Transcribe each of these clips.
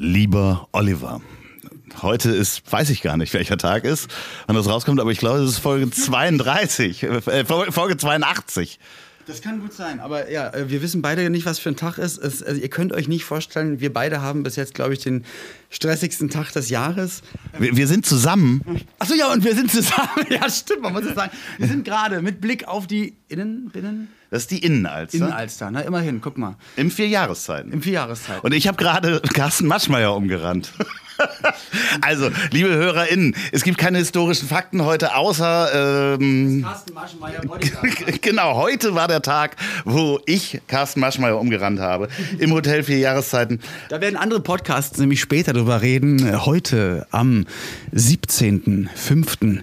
Lieber Oliver, heute ist, weiß ich gar nicht, welcher Tag ist, wann das rauskommt, aber ich glaube, es ist Folge 32, äh, Folge 82. Das kann gut sein, aber ja, äh, wir wissen beide nicht, was für ein Tag ist. Es, also ihr könnt euch nicht vorstellen, wir beide haben bis jetzt, glaube ich, den stressigsten Tag des Jahres. Wir, wir sind zusammen. Achso, ja, und wir sind zusammen. Ja, stimmt, man muss es sagen. Wir sind gerade mit Blick auf die Innen, Binnen, Das ist die Innenalster. Innenalster, ne? Immerhin, guck mal. Im Vierjahreszeiten. Im Vierjahreszeit. Und ich habe gerade Carsten Maschmeyer umgerannt. also, liebe HörerInnen, es gibt keine historischen Fakten heute, außer. Ähm, Carsten Maschmeyer Bodyguard. genau, heute war der Tag, wo ich Carsten Maschmeyer umgerannt habe. Im Hotel vier Jahreszeiten. Da werden andere Podcasts nämlich später drüber reden. Heute am 17.05.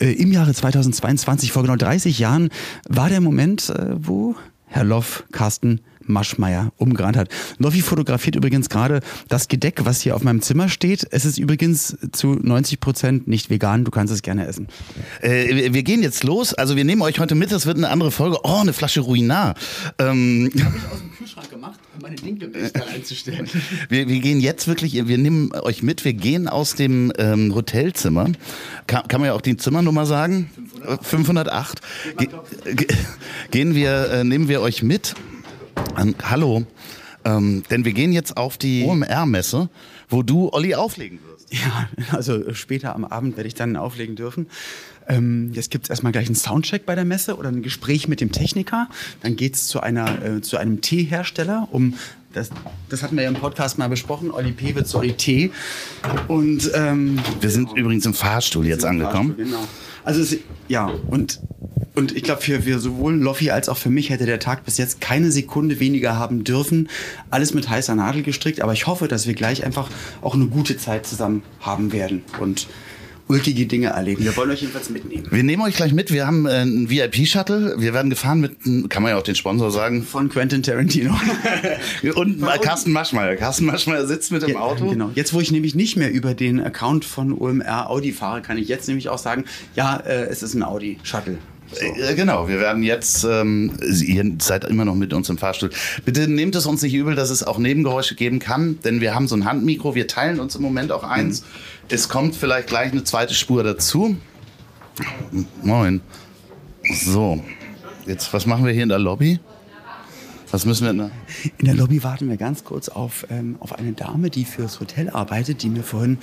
Äh, im Jahre 2022, vor genau 30 Jahren, war der Moment, äh, wo Herr Loff Carsten Maschmeyer umgerannt hat. Loffi fotografiert übrigens gerade das Gedeck, was hier auf meinem Zimmer steht. Es ist übrigens zu 90 Prozent nicht vegan. Du kannst es gerne essen. Äh, wir- gehen jetzt los. Also, wir nehmen euch heute mit. Das wird eine andere Folge. Oh, eine Flasche Ruinar. Ähm, Habe ich aus dem Kühlschrank gemacht, um meine Dinkelbecher einzustellen. Wir, wir gehen jetzt wirklich, wir nehmen euch mit, wir gehen aus dem ähm, Hotelzimmer. Kann, kann man ja auch die Zimmernummer sagen? 508. 508. Ge ge gehen wir, äh, nehmen wir euch mit. An, hallo. Ähm, denn wir gehen jetzt auf die OMR-Messe, wo du Olli auflegen wirst. Ja, also später am Abend werde ich dann auflegen dürfen. Ähm, jetzt gibt es erstmal gleich einen Soundcheck bei der Messe oder ein Gespräch mit dem Techniker. Dann geht es zu, einer, äh, zu einem Teehersteller, um das, das hatten wir ja im Podcast mal besprochen. Olli P. wird Sorry Tee. Und ähm, Wir sind übrigens im Fahrstuhl jetzt angekommen. Genau. Also es, ja, und, und ich glaube, für, für sowohl Loffi als auch für mich hätte der Tag bis jetzt keine Sekunde weniger haben dürfen. Alles mit heißer Nadel gestrickt, aber ich hoffe, dass wir gleich einfach auch eine gute Zeit zusammen haben werden und ulkige Dinge erleben. Wir wollen euch jedenfalls mitnehmen. Wir nehmen euch gleich mit. Wir haben äh, einen VIP-Shuttle. Wir werden gefahren mit, kann man ja auch den Sponsor sagen, Von Quentin Tarantino. und mal Carsten Maschmeyer. Carsten Maschmeyer sitzt mit im Ja, Auto. Genau. Jetzt, wo ich nämlich nicht mehr über den Account von OMR Audi fahre, kann ich jetzt nämlich auch sagen, ja, äh, es ist ein Audi Shuttle. Äh, Genau, wir werden jetzt, ähm, ihr seid immer noch mit uns im Fahrstuhl. Bitte nehmt es uns nicht übel, dass es auch Nebengeräusche geben kann, denn wir haben so ein Handmikro, wir teilen uns im Moment auch eins. Es kommt vielleicht gleich eine zweite Spur dazu. Moin. So, jetzt, was machen wir hier in der Lobby? Was müssen wir denn? In der Lobby warten wir ganz kurz auf, ähm, auf eine Dame, die fürs Hotel arbeitet, die mir vorhin,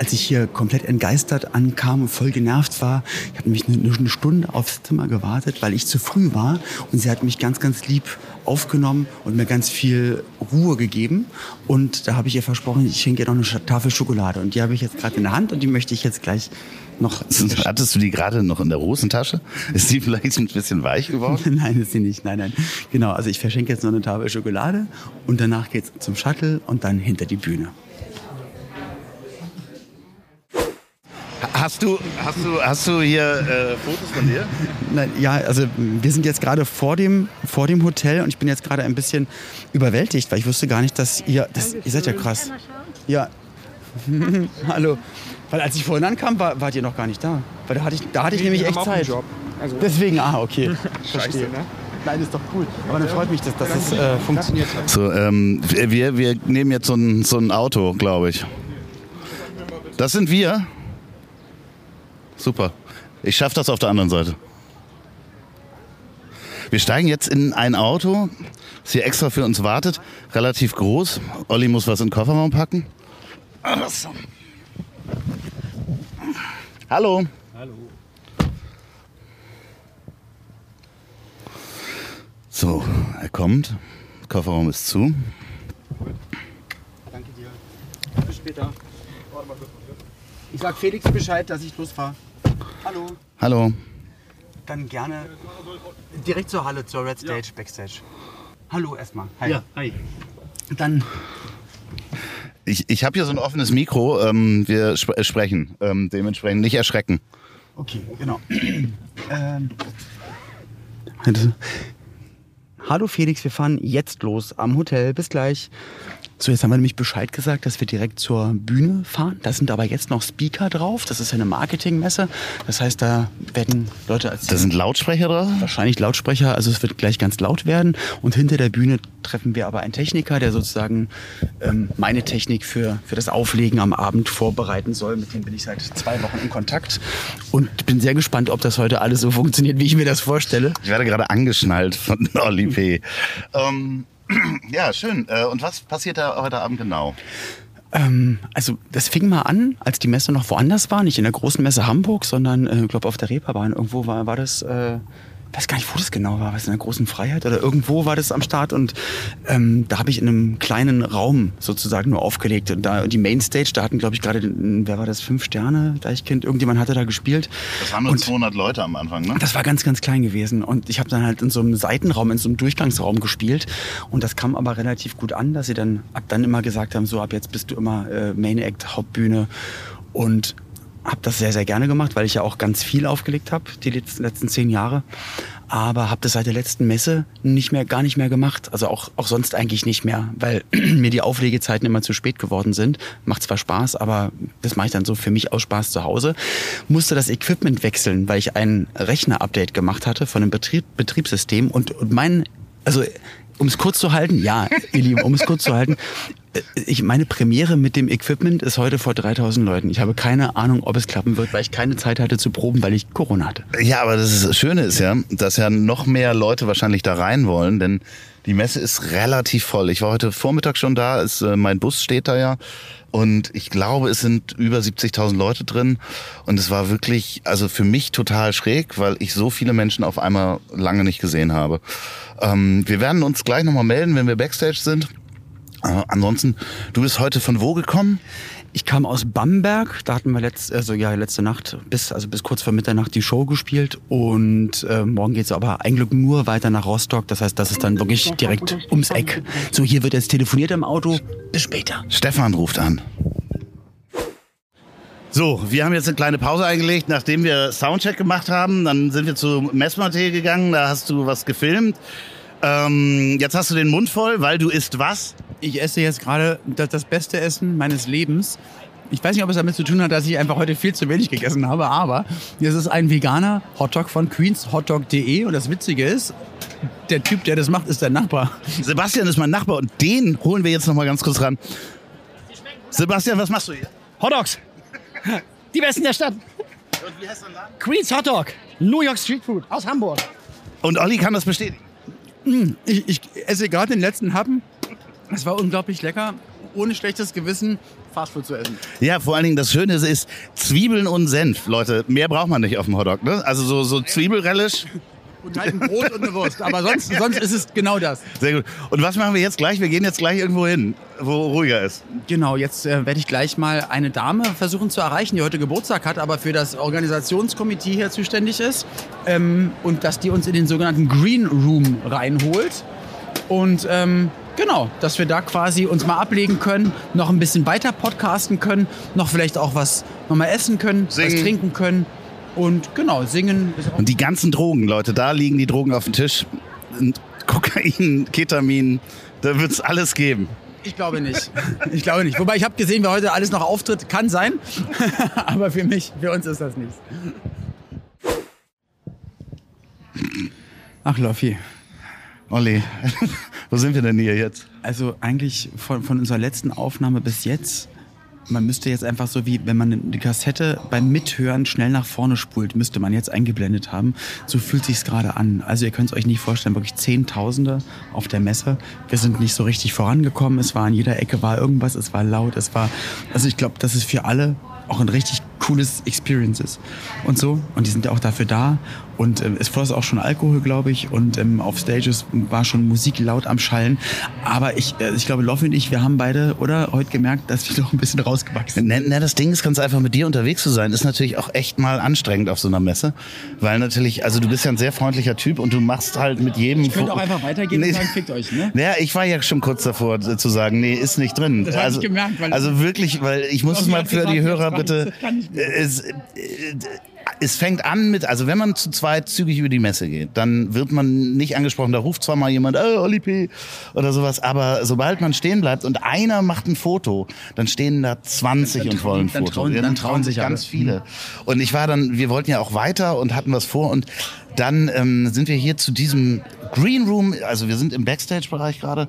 als ich hier komplett entgeistert ankam und voll genervt war, ich habe nämlich eine, eine Stunde aufs Zimmer gewartet, weil ich zu früh war und sie hat mich ganz, ganz lieb aufgenommen und mir ganz viel Ruhe gegeben und da habe ich ihr versprochen, ich schenke ihr noch eine Tafel Schokolade und die habe ich jetzt gerade in der Hand und die möchte ich jetzt gleich noch... Hattest du die gerade noch in der Hosentasche? Ist die vielleicht ein bisschen weich geworden? Nein, ist sie nicht. Nein, nein. Genau, also ich verschenke jetzt noch eine Tafel Schokolade und danach geht's zum Shuttle und dann hinter die Bühne. Hast du, hast du, hast du hier äh, Fotos von dir? Nein, ja, also wir sind jetzt gerade vor dem, vor dem Hotel und ich bin jetzt gerade ein bisschen überwältigt, weil ich wusste gar nicht, dass ihr, das, ihr seid ja krass. Ja. Hallo. Weil als ich vorhin ankam, war, wart ihr noch gar nicht da. Weil da hatte ich, da hatte ich nämlich echt Zeit. Also- Deswegen, ah, okay. Scheiße, ne? Nein, ist doch cool. Aber dann freut mich, dass, dass das äh, funktioniert hat. So, ähm, wir, wir nehmen jetzt so ein, so ein Auto, glaube ich. Das sind wir. Super. Ich schaffe das auf der anderen Seite. Wir steigen jetzt in ein Auto, das hier extra für uns wartet. Relativ groß. Olli muss was in den Kofferraum packen. Hallo. Hallo. So, er kommt. Kofferraum ist zu. Danke dir. Bis später. Ich sag Felix Bescheid, dass ich losfahre. Hallo. Hallo. Dann gerne direkt zur Halle, zur Red Stage, Backstage. Hallo erstmal. Hi. Ja, hi. Dann Ich, ich habe hier so ein offenes Mikro. Ähm, wir sp äh, sprechen. Ähm, dementsprechend nicht erschrecken. Okay, genau. ähm, Hallo Felix, wir fahren jetzt los am Hotel. Bis gleich. So, jetzt haben wir nämlich Bescheid gesagt, dass wir direkt zur Bühne fahren. Da sind aber jetzt noch Speaker drauf. Das ist eine Marketingmesse. Das heißt, da werden Leute erzählen. Da sind Lautsprecher drauf? Wahrscheinlich Lautsprecher. Also es wird gleich ganz laut werden. Und hinter der Bühne treffen wir aber einen Techniker, der sozusagen ähm, meine Technik für, für das Auflegen am Abend vorbereiten soll. Mit dem bin ich seit zwei Wochen in Kontakt. Und bin sehr gespannt, ob das heute alles so funktioniert, wie ich mir das vorstelle. Ich werde gerade angeschnallt von Olli P. ähm ja, schön. Äh, und was passiert da heute Abend genau? Ähm, also das fing mal an, als die Messe noch woanders war, nicht in der großen Messe Hamburg, sondern ich äh, glaube auf der Reeperbahn irgendwo war, war das äh, weiß gar nicht, wo das genau war, was in der großen Freiheit oder irgendwo war das am Start und ähm, da habe ich in einem kleinen Raum sozusagen nur aufgelegt und da die Mainstage, da hatten glaube ich gerade, wer war das, fünf Sterne, Deichkind, irgendjemand hatte da gespielt. Das waren nur und 200 Leute am Anfang, ne? Das war ganz, ganz klein gewesen und ich habe dann halt in so einem Seitenraum, in so einem Durchgangsraum gespielt und das kam aber relativ gut an, dass sie dann ab dann immer gesagt haben, so ab jetzt bist du immer äh, Main Act, Hauptbühne und habe das sehr, sehr gerne gemacht, weil ich ja auch ganz viel aufgelegt habe, die letzten zehn Jahre. Aber habe das seit der letzten Messe nicht mehr, gar nicht mehr gemacht. Also auch, auch sonst eigentlich nicht mehr, weil mir die Auflegezeiten immer zu spät geworden sind. Macht zwar Spaß, aber das mache ich dann so für mich aus Spaß zu Hause. Musste das Equipment wechseln, weil ich ein Rechner-Update gemacht hatte von einem Betrieb, Betriebssystem und, und mein, also um es kurz zu halten, ja, ihr Lieben, um es kurz zu halten, ich meine Premiere mit dem Equipment ist heute vor 3000 Leuten. Ich habe keine Ahnung, ob es klappen wird, weil ich keine Zeit hatte zu proben, weil ich Corona hatte. Ja, aber das, ist, das Schöne ist ja, dass ja noch mehr Leute wahrscheinlich da rein wollen, denn die Messe ist relativ voll. Ich war heute Vormittag schon da, ist, äh, mein Bus steht da ja. Und ich glaube, es sind über 70.000 Leute drin. Und es war wirklich, also für mich total schräg, weil ich so viele Menschen auf einmal lange nicht gesehen habe. Ähm, wir werden uns gleich nochmal melden, wenn wir Backstage sind. Äh, ansonsten, du bist heute von wo gekommen? Ich kam aus Bamberg, da hatten wir letzt, also ja, letzte Nacht bis, also bis kurz vor Mitternacht die Show gespielt und äh, morgen geht's aber eigentlich nur weiter nach Rostock. Das heißt, das ist dann wirklich direkt ums Eck. So, hier wird jetzt telefoniert im Auto. Bis später. Stefan ruft an. So, wir haben jetzt eine kleine Pause eingelegt, nachdem wir Soundcheck gemacht haben. Dann sind wir zu Messmaté gegangen, da hast du was gefilmt. Ähm, jetzt hast du den Mund voll, weil du isst was? Ich esse jetzt gerade das, das beste Essen meines Lebens. Ich weiß nicht, ob es damit zu tun hat, dass ich einfach heute viel zu wenig gegessen habe, aber es ist ein veganer Hotdog von queenshotdog.de und das Witzige ist, der Typ, der das macht, ist der Nachbar. Sebastian ist mein Nachbar und den holen wir jetzt noch mal ganz kurz ran. Sebastian, was machst du hier? Hotdogs. Die besten der Stadt. Und wie heißt dein Laden? Queen's Hotdog. New York Street Food aus Hamburg. Und Olli kann das bestätigen. Hm, ich, ich esse gerade den letzten Happen. Es war unglaublich lecker, ohne schlechtes Gewissen Fastfood zu essen. Ja, vor allen Dingen das Schöne ist Zwiebeln und Senf, Leute. Mehr braucht man nicht auf dem Hotdog, ne? Also so, so Zwiebelrelish. Und halt ein Brot und eine Wurst. Aber sonst, sonst ist es genau das. Sehr gut. Und was machen wir jetzt gleich? Wir gehen jetzt gleich irgendwo hin, wo ruhiger ist. Genau, jetzt äh, werde ich gleich mal eine Dame versuchen zu erreichen, die heute Geburtstag hat, aber für das Organisationskomitee hier zuständig ist. Ähm, und dass die uns in den sogenannten Green Room reinholt. Und ähm, genau, dass wir da quasi uns mal ablegen können, noch ein bisschen weiter podcasten können, noch vielleicht auch was nochmal essen können, Singen. was trinken können und genau, singen. Und die ganzen Drogen, Leute, da liegen die Drogen auf dem Tisch. Kokain, Ketamin, da wird es alles geben. Ich glaube nicht. Ich glaube nicht. Wobei ich habe gesehen, wer heute alles noch auftritt, kann sein. Aber für mich, für uns ist das nichts. Ach, Loffi. Olli, wo sind wir denn hier jetzt? Also eigentlich von, von unserer letzten Aufnahme bis jetzt man müsste jetzt einfach so wie, wenn man die Kassette beim Mithören schnell nach vorne spult, müsste man jetzt eingeblendet haben. So fühlt sich's gerade an. Also ihr könnt es euch nicht vorstellen, wirklich Zehntausende auf der Messe. Wir sind nicht so richtig vorangekommen. Es war an jeder Ecke war irgendwas. Es war laut. Es war, also ich glaube, das ist für alle auch ein richtig cooles Experience ist. Und so. Und die sind ja auch dafür da. und ähm, es floss auch schon Alkohol, glaube ich. Und ähm, auf Stages war schon Musik laut am Schallen. Aber ich, äh, ich glaube, Loffi und ich, wir haben beide, oder, heute gemerkt, dass wir noch ein bisschen rausgewachsen sind. Ne, das Ding ist ganz einfach, mit dir unterwegs zu sein, ist natürlich auch echt mal anstrengend auf so einer Messe. Weil natürlich, also du bist ja ein sehr freundlicher Typ und du machst halt mit jedem... Ich könnte auch einfach weitergehen und sagen, fickt euch, ne? Ja, ich war ja schon kurz davor äh, zu sagen, nee, ist nicht drin. Das also, ich gemerkt, weil also wirklich, weil ich muss es mal für die Hörer bitte... Es, äh, es fängt an mit, also wenn man zu zweit zügig über die Messe geht, dann wird man nicht angesprochen. Da ruft zwar mal jemand, äh, Oli P. oder sowas, aber sobald man stehen bleibt und einer macht ein Foto, dann stehen da 20 dann und wollen ein dann Foto. trauen- dann trauen sich ganz alle. viele. Und ich war dann, wir wollten ja auch weiter und hatten was vor und dann ähm, sind wir hier zu diesem Green Room, also wir sind im Backstage-Bereich gerade,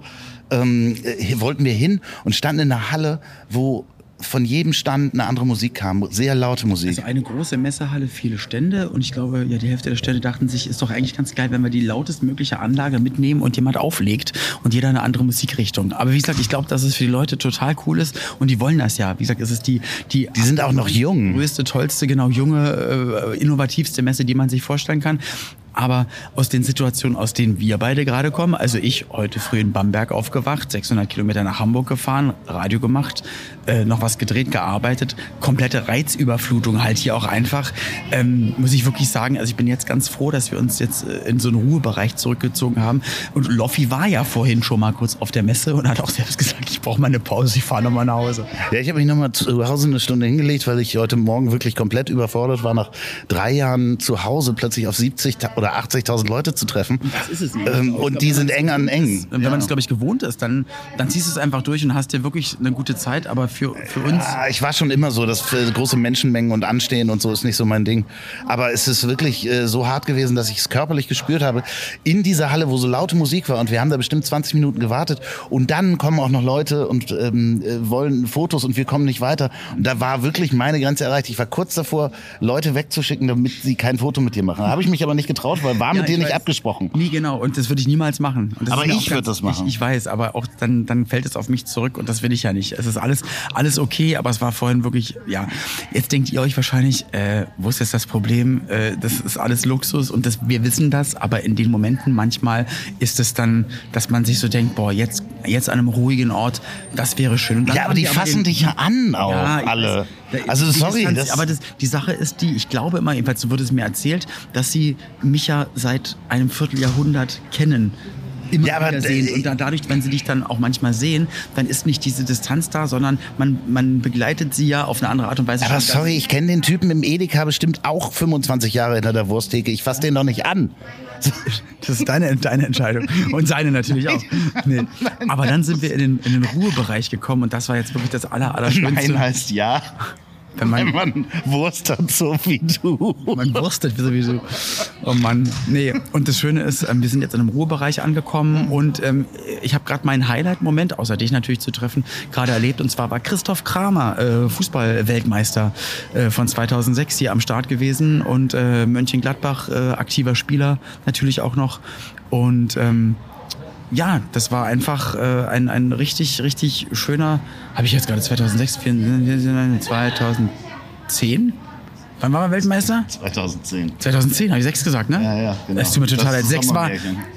ähm, hier wollten wir hin und standen in einer Halle, wo von jedem Stand eine andere Musik kam, sehr laute Musik. Also eine große Messehalle, viele Stände und ich glaube, ja, die Hälfte der Stände dachten sich, ist doch eigentlich ganz geil, wenn wir die lautestmögliche Anlage mitnehmen und jemand auflegt und jeder eine andere Musikrichtung. Aber wie gesagt, ich glaube, dass es für die Leute total cool ist und die wollen das ja. Wie gesagt, es ist die die Die sind auch noch jung. größte, tollste, genau junge, äh, innovativste Messe, die man sich vorstellen kann. Aber aus den Situationen, aus denen wir beide gerade kommen, also ich heute früh in Bamberg aufgewacht, 600 Kilometer nach Hamburg gefahren, Radio gemacht, äh, noch was gedreht, gearbeitet, komplette Reizüberflutung halt hier auch einfach, ähm, muss ich wirklich sagen, also ich bin jetzt ganz froh, dass wir uns jetzt äh, in so einen Ruhebereich zurückgezogen haben. Und Loffi war ja vorhin schon mal kurz auf der Messe und hat auch selbst gesagt, ich brauche mal eine Pause, ich fahre noch mal nach Hause. Ja, ich habe mich nochmal zu Hause eine Stunde hingelegt, weil ich heute Morgen wirklich komplett überfordert war, nach drei Jahren zu Hause plötzlich auf 70 ta- oder 80.000 Leute zu treffen. Das ist es. Ähm, und die sind eng an eng. Wenn man es, glaube ich, gewohnt ist, dann, dann ziehst du es einfach durch und hast dir wirklich eine gute Zeit. Aber für, für uns, Ja, ich war schon immer so, dass große Menschenmengen und Anstehen und so ist nicht so mein Ding. Aber es ist wirklich äh, so hart gewesen, dass ich es körperlich gespürt habe. In dieser Halle, wo so laute Musik war und wir haben da bestimmt 20 Minuten gewartet und dann kommen auch noch Leute und ähm, äh, wollen Fotos und wir kommen nicht weiter. Und da war wirklich meine Grenze erreicht. Ich war kurz davor, Leute wegzuschicken, damit sie kein Foto mit dir machen. Da habe ich mich aber nicht getraut, weil war Ja, mit dir ich nicht weiß. abgesprochen. Nie genau. Und das würde ich niemals machen. Das Aber ich auch würd das machen. Ich, ich weiß, aber auch dann, dann fällt es auf mich zurück und das will ich ja nicht. Es ist alles, alles okay, aber es war vorhin wirklich, ja. Jetzt denkt ihr euch wahrscheinlich, äh, wo ist jetzt das Problem? Äh, das ist alles Luxus und das, wir wissen das, aber in den Momenten manchmal ist es dann, dass man sich so denkt, boah, jetzt, jetzt an einem ruhigen Ort, das wäre schön. Ja, aber die fassen den- dich ja an auch, Ja, alle. weiß. Da- Also sorry, Distanz- das, aber das, die Sache ist die, ich glaube immer, jedenfalls so wurde es mir erzählt, dass sie mich ja seit einem Vierteljahrhundert kennen. Immer Ja, aber sehen. Und da, dadurch, wenn sie dich dann auch manchmal sehen, dann ist nicht diese Distanz da, sondern man, man begleitet sie ja auf eine andere Art und Weise. Aber sorry, ich kenne den Typen im Edeka bestimmt auch 25 Jahre hinter der Wursttheke. Ich fasse den doch nicht an. Das ist deine, deine Entscheidung. Und seine natürlich auch. Nee. Aber dann sind wir in den, in den Ruhebereich gekommen und das war jetzt wirklich das aller, Allerschönste. Nein heißt ja, wenn man, man Wurst hat, so wie du. Man wurstet sowieso. Oh Mann. Nee, und das Schöne ist, ähm, wir sind jetzt in einem Ruhebereich angekommen und ähm, ich habe gerade meinen Highlight-Moment, außer dich natürlich zu treffen, gerade erlebt. Und zwar war Christoph Kramer, äh, Fußball-Weltmeister äh, von 2006 hier am Start gewesen und äh, Mönchengladbach, äh, aktiver Spieler natürlich auch noch. Und ähm, ja, das war einfach äh, ein, ein richtig, richtig schöner, habe ich jetzt gerade 2006, 2010? Wann war man Weltmeister? 2010. 2010, habe ich sechs gesagt, ne? Ja, ja, genau. Das tut mir total leid. Sechs war.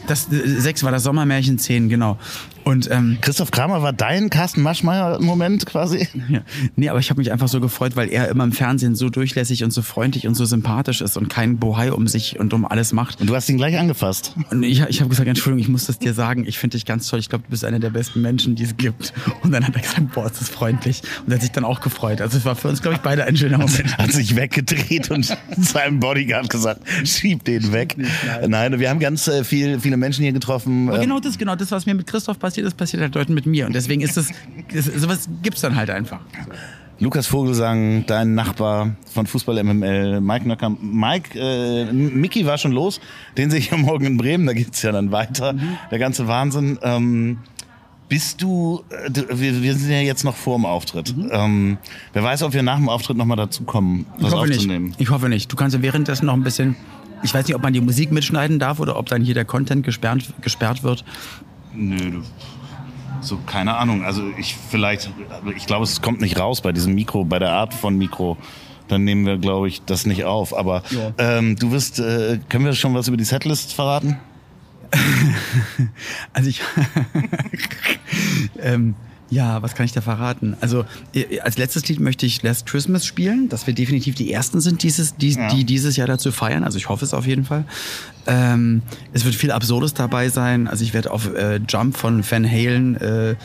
Das, äh, sechs war das Sommermärchen, zehn, genau. Und ähm, Christoph Kramer war dein Carsten Maschmeyer-Moment quasi? ja. nee, aber ich habe mich einfach so gefreut, weil er immer im Fernsehen so durchlässig und so freundlich und so sympathisch ist und kein Bohai um sich und um alles macht. Und du hast ihn gleich angefasst. Und ich, ich habe gesagt, Entschuldigung, ich muss das dir sagen, ich finde dich ganz toll. Ich glaube, du bist einer der besten Menschen, die es gibt. Und dann hat er gesagt, boah, ist das freundlich. Und er hat sich dann auch gefreut. Also es war für uns, glaube ich, beide ein schöner Moment. Hat sich weggedreht und seinem Bodyguard gesagt, schieb den weg. Nein, wir haben ganz äh, viel, viele Menschen hier getroffen. Aber Ähm, genau das, genau das, was mir mit Christoph passiert ist, passiert halt Leuten mit mir. Und deswegen ist das, das sowas gibt's dann halt einfach. Lukas Vogelsang, dein Nachbar von Fußball MML, Mike Nöcker. Mike, äh, Mickey war schon los, den sehe ich ja morgen in Bremen, da geht's ja dann weiter. Der ganze Wahnsinn. Ähm, bist du, äh, wir, wir sind ja jetzt noch vor dem Auftritt. Ähm, wer weiß, ob wir nach dem Auftritt nochmal dazukommen, Ich was hoffe nicht. aufzunehmen. Ich hoffe nicht. Du kannst ja währenddessen noch ein bisschen. Ich weiß nicht, ob man die Musik mitschneiden darf oder ob dann hier der Content gesperrt, gesperrt wird. Nö, du, so keine Ahnung. Also ich vielleicht, ich glaube, es kommt nicht raus bei diesem Mikro, bei der Art von Mikro. dann nehmen wir, glaube ich, das nicht auf. Aber Ja. ähm, du wirst, äh, können wir schon was über die Setlist verraten? Also ich. ähm, ja, was kann ich da verraten? Also als letztes Lied möchte ich Last Christmas spielen, dass wir definitiv die ersten sind, dieses, die, Ja. die dieses Jahr dazu feiern. Also ich hoffe es auf jeden Fall. Ähm, es wird viel Absurdes dabei sein. Also ich werde auf äh, Jump von Van Halen äh, äh,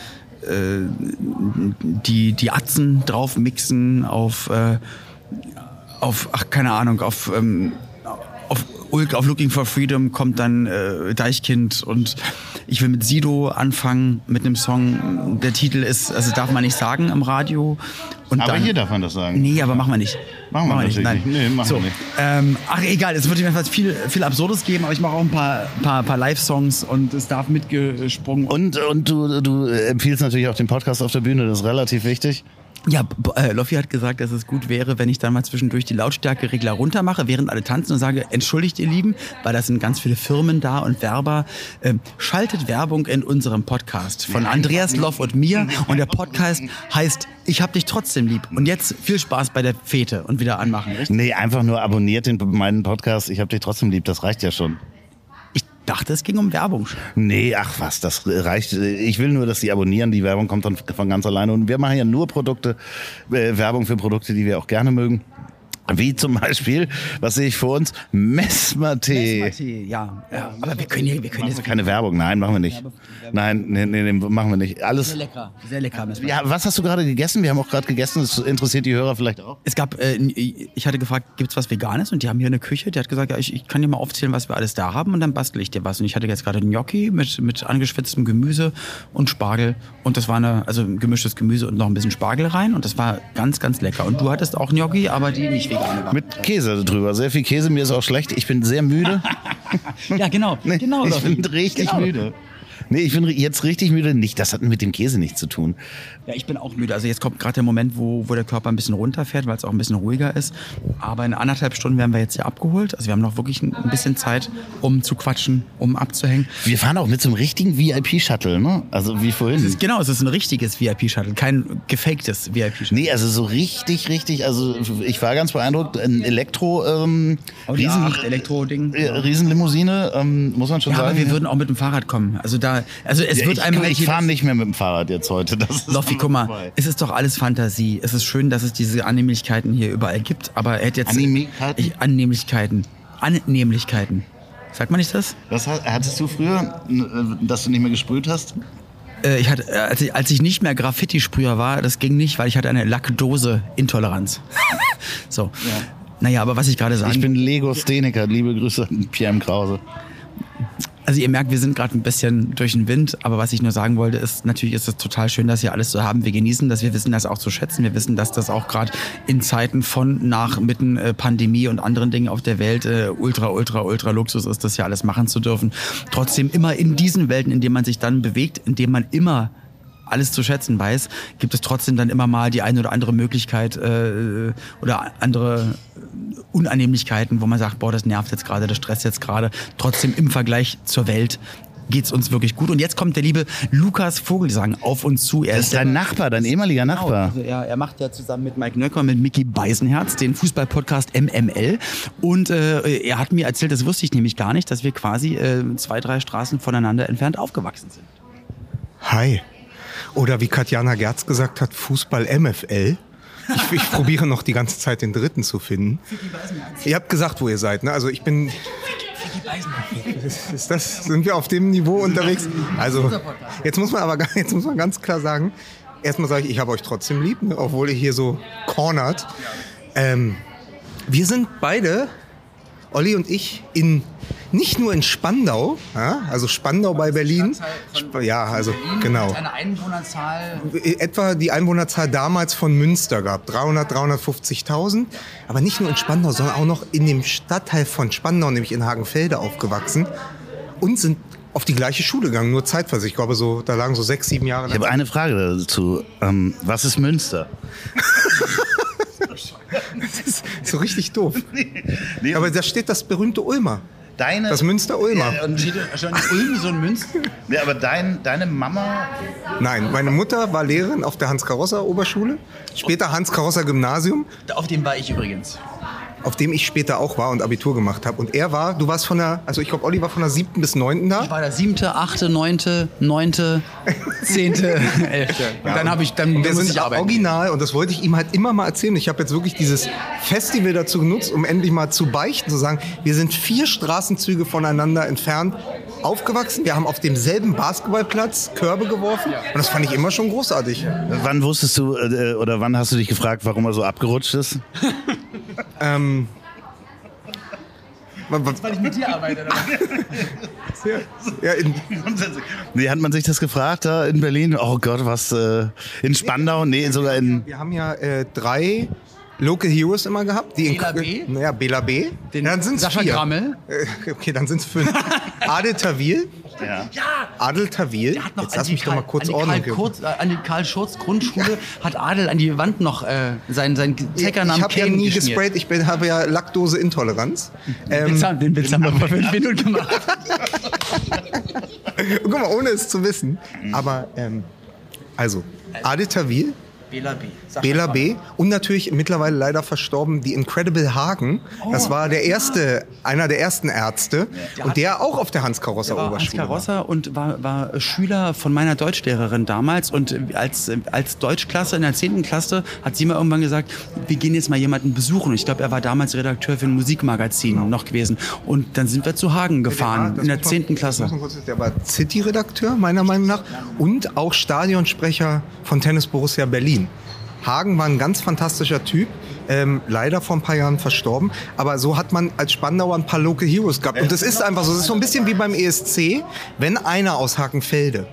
die, die Atzen drauf mixen, auf, äh, auf ach keine Ahnung, auf, ähm, auf, Ulk, auf Looking for Freedom kommt dann äh, Deichkind und ich will mit Sido anfangen mit einem Song. Der Titel ist, also darf man nicht sagen im Radio. Und Aber dann, hier darf man das sagen. Nee, aber machen wir nicht. Machen wir Nein. nicht. Nee, machen so, wir nicht. Ähm, ach, egal, es wird jedenfalls viel, viel Absurdes geben, aber ich mache auch ein paar, paar, paar Live-Songs und es darf mitgesprungen. Und, und du, du empfiehlst natürlich auch den Podcast auf der Bühne, das ist relativ wichtig. Ja, äh, Loffi hat gesagt, dass es gut wäre, wenn ich dann mal zwischendurch die Lautstärkeregler runter mache, während alle tanzen und sage, entschuldigt ihr Lieben, weil da sind ganz viele Firmen da und Werber. Ähm, schaltet Werbung in unserem Podcast von Andreas Loff und mir und der Podcast heißt Ich hab dich trotzdem lieb. Und jetzt viel Spaß bei der Fete und wieder anmachen, richtig? Nee, einfach nur abonniert den meinen Podcast. Ich habe dich trotzdem lieb, das reicht ja schon. Ich dachte, es ging um Werbung. Nee, ach was, das reicht. Ich will nur, dass die abonnieren. Die Werbung kommt dann von ganz alleine. Und wir machen ja nur Produkte, äh, Werbung für Produkte, die wir auch gerne mögen. Wie zum Beispiel, was sehe ich vor uns? Messmer-Tee. Tee, ja. ja. Aber wir können hier, wir können Machen jetzt keine Werbung, nein, machen wir nicht. Nein, nee, nee, nee, machen wir nicht. Alles. sehr lecker, sehr lecker. Ja, was hast du gerade gegessen? Wir haben auch gerade gegessen. Das interessiert die Hörer vielleicht auch. Es gab, äh, ich hatte gefragt, gibt's was Veganes? Und die haben hier eine Küche. Die hat gesagt, ja, ich, ich kann dir mal aufzählen, was wir alles da haben und dann bastel ich dir was. Und ich hatte jetzt gerade Gnocchi mit, mit angeschwitztem Gemüse und Spargel. Und das war eine, also gemischtes Gemüse und noch ein bisschen Spargel rein. Und das war ganz, ganz lecker. Und du hattest auch Gnocchi, aber die nicht vegane war. Mit Käse drüber. Sehr viel Käse. Mir ist auch schlecht. Ich bin sehr müde. ja, genau. Nee, genau ich bin richtig Genau. müde. Nee, ich bin jetzt richtig müde. Nicht, das hat mit dem Käse nichts zu tun. Ja, ich bin auch müde. Also jetzt kommt gerade der Moment, wo, wo der Körper ein bisschen runterfährt, weil es auch ein bisschen ruhiger ist. Aber in anderthalb Stunden werden wir jetzt hier abgeholt. Also wir haben noch wirklich ein bisschen Zeit, um zu quatschen, um abzuhängen. Wir fahren auch mit so einem richtigen VIP-Shuttle, ne? Also wie vorhin. Es ist, genau, es ist ein richtiges VIP-Shuttle, kein gefaktes VIP-Shuttle. Nee, also so richtig, richtig. Also ich war ganz beeindruckt. Ein Elektro, ähm, Riesen, A8 Elektro-Ding. Riesenlimousine, ähm, muss man schon Ja, sagen. aber wir würden auch mit dem Fahrrad kommen. Also da, also es Ja, wird ich einem halt ich fahre nicht mehr mit dem Fahrrad jetzt heute. Das ist Loffi, guck mal, vorbei. es ist doch alles Fantasie. Es ist schön, dass es diese Annehmlichkeiten hier überall gibt, aber er hätte jetzt... Annehmlichkeiten? Ich, Annehmlichkeiten. Annehmlichkeiten. Sagt man nicht das? Was hat- hattest du früher, äh, dass du nicht mehr gesprüht hast? Äh, ich hatte, äh, als, ich, als ich nicht mehr Graffiti-Sprüher war, das ging nicht, weil ich hatte eine Lackdose-Intoleranz. so. Naja, aber was ich gerade sagen Ich bin Lego-Steniker. Liebe Grüße an Pierre M. Krause. Also ihr merkt, wir sind gerade ein bisschen durch den Wind, aber was ich nur sagen wollte, ist, natürlich ist es total schön, dass wir alles so haben. Wir genießen das, wir wissen das auch zu schätzen. Wir wissen, dass das auch gerade in Zeiten von, nach, mitten äh, Pandemie und anderen Dingen auf der Welt äh, ultra, ultra, ultra Luxus ist, das hier alles machen zu dürfen. Trotzdem immer in diesen Welten, in denen man sich dann bewegt, in denen man immer alles zu schätzen weiß, gibt es trotzdem dann immer mal die eine oder andere Möglichkeit äh, oder andere Unannehmlichkeiten, wo man sagt, boah, das nervt jetzt gerade, das stresst jetzt gerade. Trotzdem im Vergleich zur Welt geht's uns wirklich gut. Und jetzt kommt der liebe Lukas Vogelsang auf uns zu. Er Das ist dein Nachbar, dein ehemaliger Genau, Nachbar. also er, er macht ja zusammen mit Mike Nöcker und mit Mickey Beisenherz den Fußballpodcast MML. Und äh, er hat mir erzählt, das wusste ich nämlich gar nicht, dass wir quasi äh, zwei, drei Straßen voneinander entfernt aufgewachsen sind. Hi. Oder wie Katjana Gerz gesagt hat, Fußball MFL. Ich, ich probiere noch die ganze Zeit den dritten zu finden. Ihr habt gesagt, wo ihr seid, ne? Also ich bin. Ist, das, sind wir auf dem Niveau unterwegs? Also jetzt muss man aber jetzt muss man ganz klar sagen, erstmal sage ich, ich habe euch trotzdem lieb, ne? obwohl ihr hier so cornert. Ähm, wir sind beide, Olli und ich, in nicht nur in Spandau, ja, also Spandau bei Berlin. Sp- Ja, also genau. Eine Einwohnerzahl. Etwa die Einwohnerzahl damals von Münster gab, 300, 350.000. Aber nicht nur in Spandau, sondern auch noch in dem Stadtteil von Spandau, nämlich in Hagenfelde aufgewachsen. Und sind auf die gleiche Schule gegangen, nur zeitversetzt. Ich glaube, so, da lagen so sechs, sieben Jahre. Ich habe eine Frage dazu. Ähm, was ist Münster? Das ist so richtig doof. Aber da steht das berühmte Ulmer. Deine, Das Münster-Ulmer. Ja, und, schon Ulm so ein Münster? ja, aber dein, deine Mama, Nein, meine Mutter war Lehrerin auf der Hans-Karosser-Oberschule, später Hans-Karosser-Gymnasium, Auf dem war ich übrigens. Auf dem ich später auch war und Abitur gemacht habe. Und er war, du warst von der, also ich glaube, Olli war von der siebten bis neunten Ich da. war der siebte, achte, neunte, neunte, zehnte, elfte. Und dann habe ich, dann, Und wir sind ich arbeiten. original und das wollte ich ihm halt immer mal erzählen. Ich habe jetzt wirklich dieses Festival dazu genutzt, um endlich mal zu beichten, zu sagen, wir sind vier Straßenzüge voneinander entfernt aufgewachsen. Wir haben auf demselben Basketballplatz Körbe geworfen und das fand ich immer schon großartig. wann wusstest du äh, oder wann hast du dich gefragt, warum er so abgerutscht ist? Ähm, Weil ich mit dir arbeite. ja, in, Nee, hat man sich das gefragt da in Berlin? Oh Gott, was äh, in Spandau? Nee, sogar in. wir haben ja äh, drei Local Heroes immer gehabt. Die in- Bela B? Naja, Bela B. Den ja, dann sind es Sascha vier. Grammel. Äh, Okay, dann sind es fünf. Adel Tawil. Ja. Adel Tawil. Der hat noch Jetzt lass mich doch mal Karl, kurz an die Ordnung Karl, geben. Kurz, äh, an die Karl Schurz Grundschule hat Adel an die Wand noch äh, seinen, seinen Ich Taggernamen habe ja nie geschmiert. gesprayt, ich bin, habe ja Laktoseintoleranz. Ähm, Den Witz haben wir vor fünf Minuten gemacht. guck mal, ohne es zu wissen. Aber, ähm, also, Adel Tawil, Bela B. Bela. B. und natürlich mittlerweile leider verstorben die Incredible Hagen. Das war der erste, einer der ersten Ärzte und der auch auf der Hans-Karosser Der war Hans Oberschule war. Karosser und war, war Schüler von meiner Deutschlehrerin damals. Und als, als Deutschklasse in der 10. Klasse hat sie mir irgendwann gesagt, wir gehen jetzt mal jemanden besuchen. Ich glaube, er war damals Redakteur für ein Musikmagazin noch gewesen. Und dann sind wir zu Hagen gefahren, Das in der muss man- 10. Klasse. das muss man kurz- Der war City-Redakteur, meiner Meinung nach, und auch Stadionsprecher von Tennis Borussia Berlin. Hagen war ein ganz fantastischer Typ, ähm, leider vor ein paar Jahren verstorben, aber so hat man als Spandauer ein paar Local Heroes gehabt. Und das ist einfach so, das ist so ein bisschen wie beim ESC, wenn einer aus Hakenfelde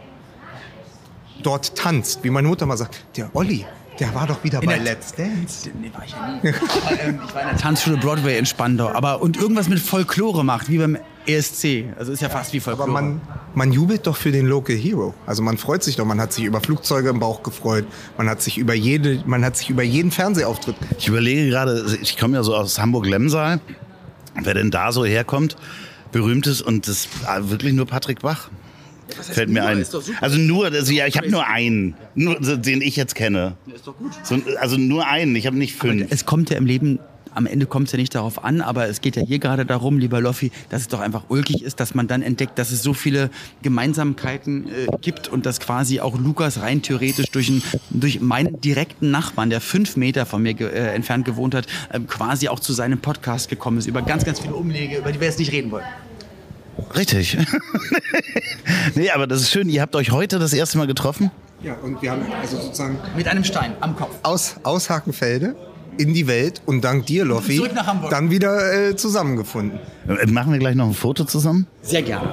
dort tanzt, wie meine Mutter mal sagt, der Olli, der war doch wieder bei der- Let's Dance. Nee, war ich ja nie. Aber, ähm, ich war in der Tanzschule Broadway in Spandau. Aber, und irgendwas mit Folklore macht, wie beim ESC. Also ist ja fast wie Folklore. Aber man, man jubelt doch für den Local Hero. Also man freut sich doch, man hat sich über Flugzeuge im Bauch gefreut, man hat sich über jede, man hat sich über jeden Fernsehauftritt. Ich überlege gerade, ich komme ja so aus Hamburg-Lemsal, wer denn da so herkommt, berühmt ist und das ah, wirklich nur Patrick Bach. Fällt mir nur? ein. Ist doch super. Also nur, also ja, ich habe nur einen, nur, den ich jetzt kenne. ist doch gut. So, also nur einen, ich habe nicht fünf. Es kommt ja im Leben, am Ende kommt es ja nicht darauf an, aber es geht ja hier gerade darum, lieber Loffi, dass es doch einfach ulkig ist, dass man dann entdeckt, dass es so viele Gemeinsamkeiten äh, gibt und dass quasi auch Lukas rein theoretisch durch, einen, durch meinen direkten Nachbarn, der fünf Meter von mir ge äh, entfernt gewohnt hat, ähm, quasi auch zu seinem Podcast gekommen ist, über ganz, ganz viele Umwege, über die wir jetzt nicht reden wollen. Richtig. nee, aber das ist schön. Ihr habt euch heute das erste Mal getroffen. Ja, und wir haben also sozusagen Mit einem Stein am Kopf. aus, aus Hakenfelde in die Welt und dank dir, Loffi, dann wieder äh, zusammengefunden. Äh, Machen wir gleich noch ein Foto zusammen? Sehr gerne.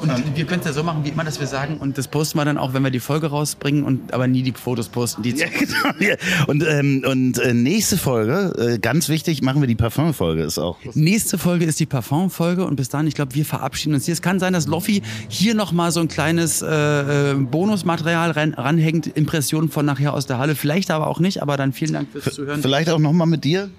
Und wir können es ja so machen, wie immer, dass wir sagen, und das posten wir dann auch, wenn wir die Folge rausbringen, und aber nie die Fotos posten. Die Ja, genau. Ja. Und, ähm, und äh, nächste Folge, äh, ganz wichtig, machen wir die Parfum-Folge. Ist auch. Nächste Folge ist die Parfum-Folge und bis dahin, ich glaube, wir verabschieden uns hier. Es kann sein, dass Loffi hier nochmal so ein kleines äh, äh, Bonusmaterial ran, ranhängt, Impressionen von nachher aus der Halle. Vielleicht aber auch nicht, aber dann vielen Dank fürs Zuhören. Vielleicht auch noch mal mit dir.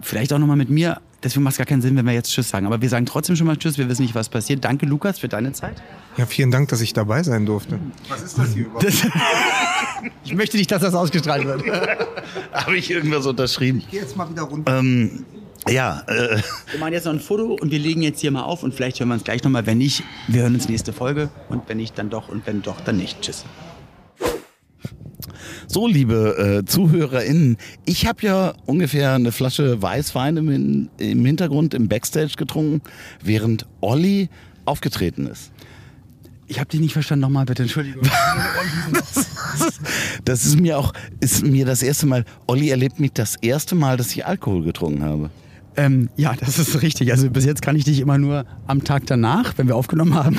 Vielleicht auch nochmal mit mir. Deswegen macht es gar keinen Sinn, wenn wir jetzt Tschüss sagen. Aber wir sagen trotzdem schon mal Tschüss. Wir wissen nicht, was passiert. Danke, Lukas, für deine Zeit. Ja, vielen Dank, dass ich dabei sein durfte. Was ist das hier überhaupt? Das ich möchte nicht, dass das ausgestrahlt wird. Habe ich irgendwas unterschrieben? Ich gehe jetzt mal wieder runter. Ähm, ja, äh, Wir machen jetzt noch ein Foto und wir legen jetzt hier mal auf und vielleicht hören wir uns gleich nochmal. Wenn nicht, wir hören uns nächste Folge und wenn nicht, dann doch und wenn doch, dann nicht. Tschüss. So liebe äh, ZuhörerInnen, ich habe ja ungefähr eine Flasche Weißwein im, im Hintergrund im Backstage getrunken, während Olli aufgetreten ist. Ich habe dich nicht verstanden. Nochmal bitte, Entschuldigung. Das ist mir auch, ist mir das erste Mal, Olli erlebt mich das erste Mal, dass ich Alkohol getrunken habe. Ähm, ja, das ist richtig. Also bis jetzt kann ich dich immer nur am Tag danach, wenn wir aufgenommen haben.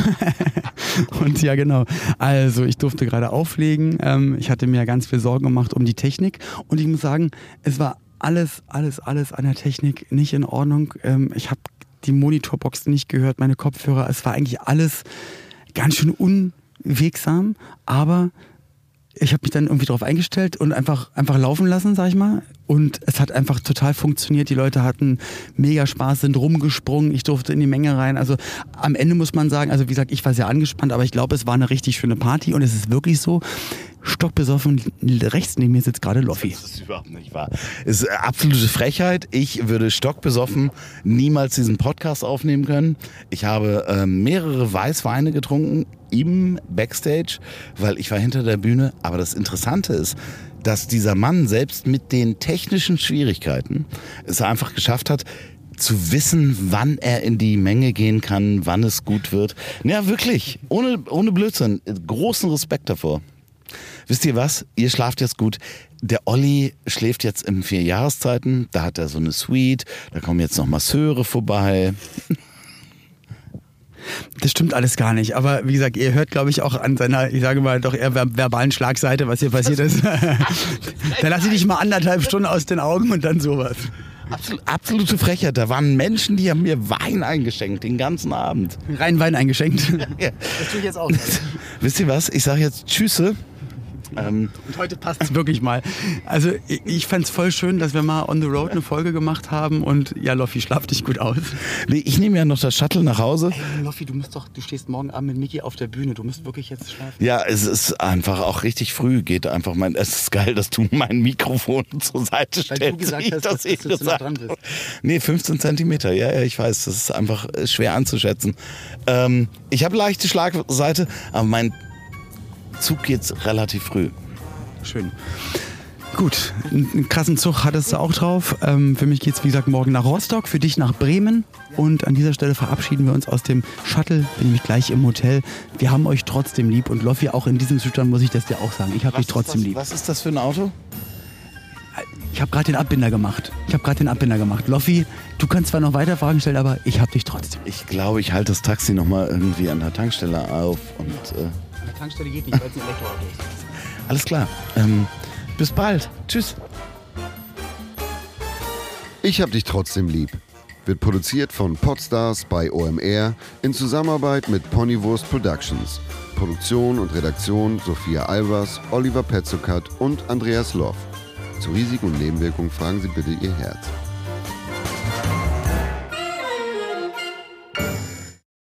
und ja, genau. Also ich durfte gerade auflegen. Ähm, ich hatte mir ganz viel Sorgen gemacht um die Technik. Und ich muss sagen, es war alles, alles, alles an der Technik nicht in Ordnung. Ähm, ich habe die Monitorbox nicht gehört, meine Kopfhörer. Es war eigentlich alles ganz schön unwegsam, aber ich habe mich dann irgendwie darauf eingestellt und einfach, einfach laufen lassen, sag ich mal. Und es hat einfach total funktioniert. Die Leute hatten mega Spaß, sind rumgesprungen. Ich durfte in die Menge rein. Also am Ende muss man sagen, also wie gesagt, ich war sehr angespannt, aber ich glaube, es war eine richtig schöne Party und es ist wirklich so. Stockbesoffen, rechts neben mir sitzt gerade Loffi. Das ist überhaupt nicht wahr. Es ist absolute Frechheit. Ich würde stockbesoffen niemals diesen Podcast aufnehmen können. Ich habe äh, mehrere Weißweine getrunken im Backstage, weil ich war hinter der Bühne. Aber das Interessante ist, dass dieser Mann selbst mit den technischen Schwierigkeiten es einfach geschafft hat, zu wissen, wann er in die Menge gehen kann, wann es gut wird. Ja, wirklich. Ohne, ohne Blödsinn. Großen Respekt davor. Wisst ihr was? Ihr schlaft jetzt gut. Der Olli schläft jetzt in vier Jahreszeiten. Da hat er so eine Suite. Da kommen jetzt noch Masseure vorbei. Das stimmt alles gar nicht. Aber wie gesagt, ihr hört, glaube ich, auch an seiner, ich sage mal, doch eher verbalen Schlagseite, was hier passiert ist. da lasse ich dich mal anderthalb Stunden aus den Augen und dann sowas. Absolut, absolute Frechheit. Da waren Menschen, die haben mir Wein eingeschenkt, den ganzen Abend. Rein Wein eingeschenkt. Ja. Das tue ich jetzt auch. Wisst ihr was? Ich sage jetzt Tschüsse. Ähm, und heute passt es wirklich mal. Also ich, ich fand es voll schön, dass wir mal on the road eine Folge gemacht haben und ja, Loffi, schlaf dich gut aus. Nee, ich nehme ja noch das Shuttle nach Hause. Ey, Loffi, du musst doch, du stehst morgen Abend mit Miki auf der Bühne, du musst wirklich jetzt schlafen. Ja, es ist einfach auch richtig früh, geht einfach mein, es ist geil, dass du mein Mikrofon zur Seite stellst. Weil du gesagt hast, das dass, dass, dass du dran bist. Nee, 15 Zentimeter, ja, ja, ich weiß, das ist einfach schwer anzuschätzen. Ähm, ich habe leichte Schlagseite, aber mein Zug geht relativ früh. Schön. Gut, einen krassen Zug hattest du auch drauf. Ähm, für mich geht es, wie gesagt, morgen nach Rostock, für dich nach Bremen. Und an dieser Stelle verabschieden wir uns aus dem Shuttle, bin nämlich gleich im Hotel. Wir haben euch trotzdem lieb und Loffi, auch in diesem Zustand muss ich das dir auch sagen. Ich habe dich trotzdem das, lieb. Was ist das für ein Auto? Ich habe gerade den Abbinder gemacht. Ich habe gerade den Abbinder gemacht. Loffi, du kannst zwar noch weiter Fragen stellen, aber ich habe dich trotzdem. Ich glaube, ich halte das Taxi nochmal irgendwie an der Tankstelle auf und... Äh die Tankstelle geht nicht, weil es ein Elektroauto ist. Alles klar. Ähm, bis bald. Tschüss. Ich hab dich trotzdem lieb. Wird produziert von Podstars bei OMR in Zusammenarbeit mit Ponywurst Productions. Produktion und Redaktion Sophia Albers, Oliver Petzokat und Andreas Loff. Zu Risiken und Nebenwirkungen fragen Sie bitte Ihr Herz.